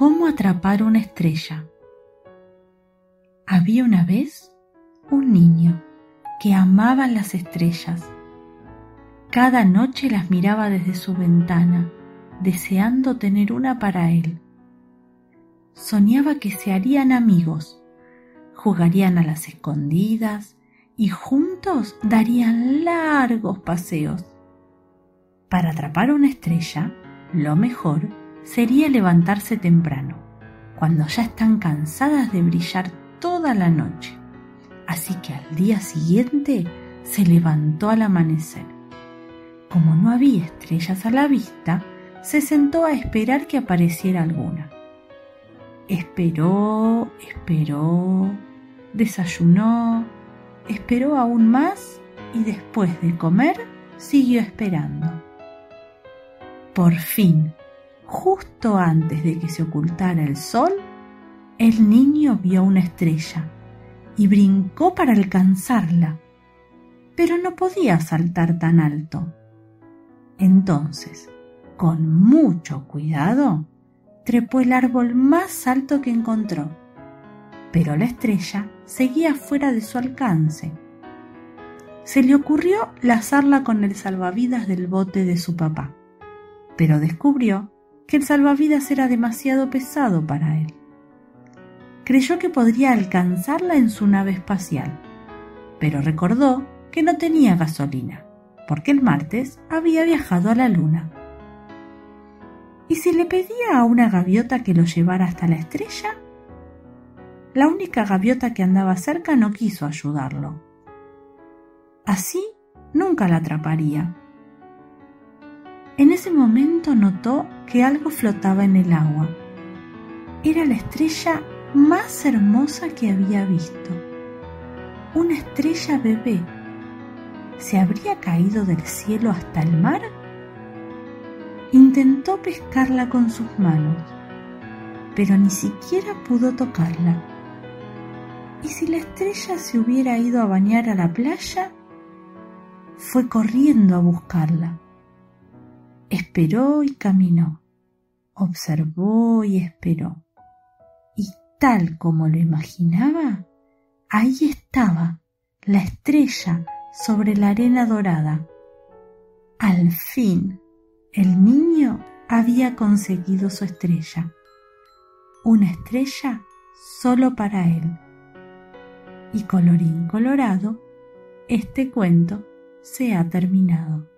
¿Cómo atrapar una estrella? Había una vez un niño que amaba las estrellas. Cada noche las miraba desde su ventana, deseando tener una para él. Soñaba que se harían amigos, jugarían a las escondidas y juntos darían largos paseos. Para atrapar una estrella, lo mejor sería levantarse temprano, cuando ya están cansadas de brillar toda la noche. Así que al día siguiente se levantó al amanecer. Como no había estrellas a la vista, se sentó a esperar que apareciera alguna. Esperó, esperó, desayunó, esperó aún más y después de comer siguió esperando. Por fin, justo antes de que se ocultara el sol, el niño vio una estrella y brincó para alcanzarla, pero no podía saltar tan alto. Entonces, con mucho cuidado, trepó el árbol más alto que encontró, pero la estrella seguía fuera de su alcance. Se le ocurrió lazarla con el salvavidas del bote de su papá, pero descubrió que el salvavidas era demasiado pesado para él. Creyó que podría alcanzarla en su nave espacial, pero recordó que no tenía gasolina, porque el martes había viajado a la luna. ¿Y si le pedía a una gaviota que lo llevara hasta la estrella? La única gaviota que andaba cerca no quiso ayudarlo. Así nunca la atraparía en ese momento notó que algo flotaba en el agua. Era la estrella más hermosa que había visto. Una estrella bebé. ¿Se habría caído del cielo hasta el mar? Intentó pescarla con sus manos, pero ni siquiera pudo tocarla. ¿Y si la estrella se hubiera ido a bañar a la playa? Fue corriendo a buscarla Esperó y caminó, observó y esperó. Y tal como lo imaginaba, ahí estaba la estrella sobre la arena dorada. Al fin, el niño había conseguido su estrella. Una estrella solo para él. Y colorín colorado, este cuento se ha terminado.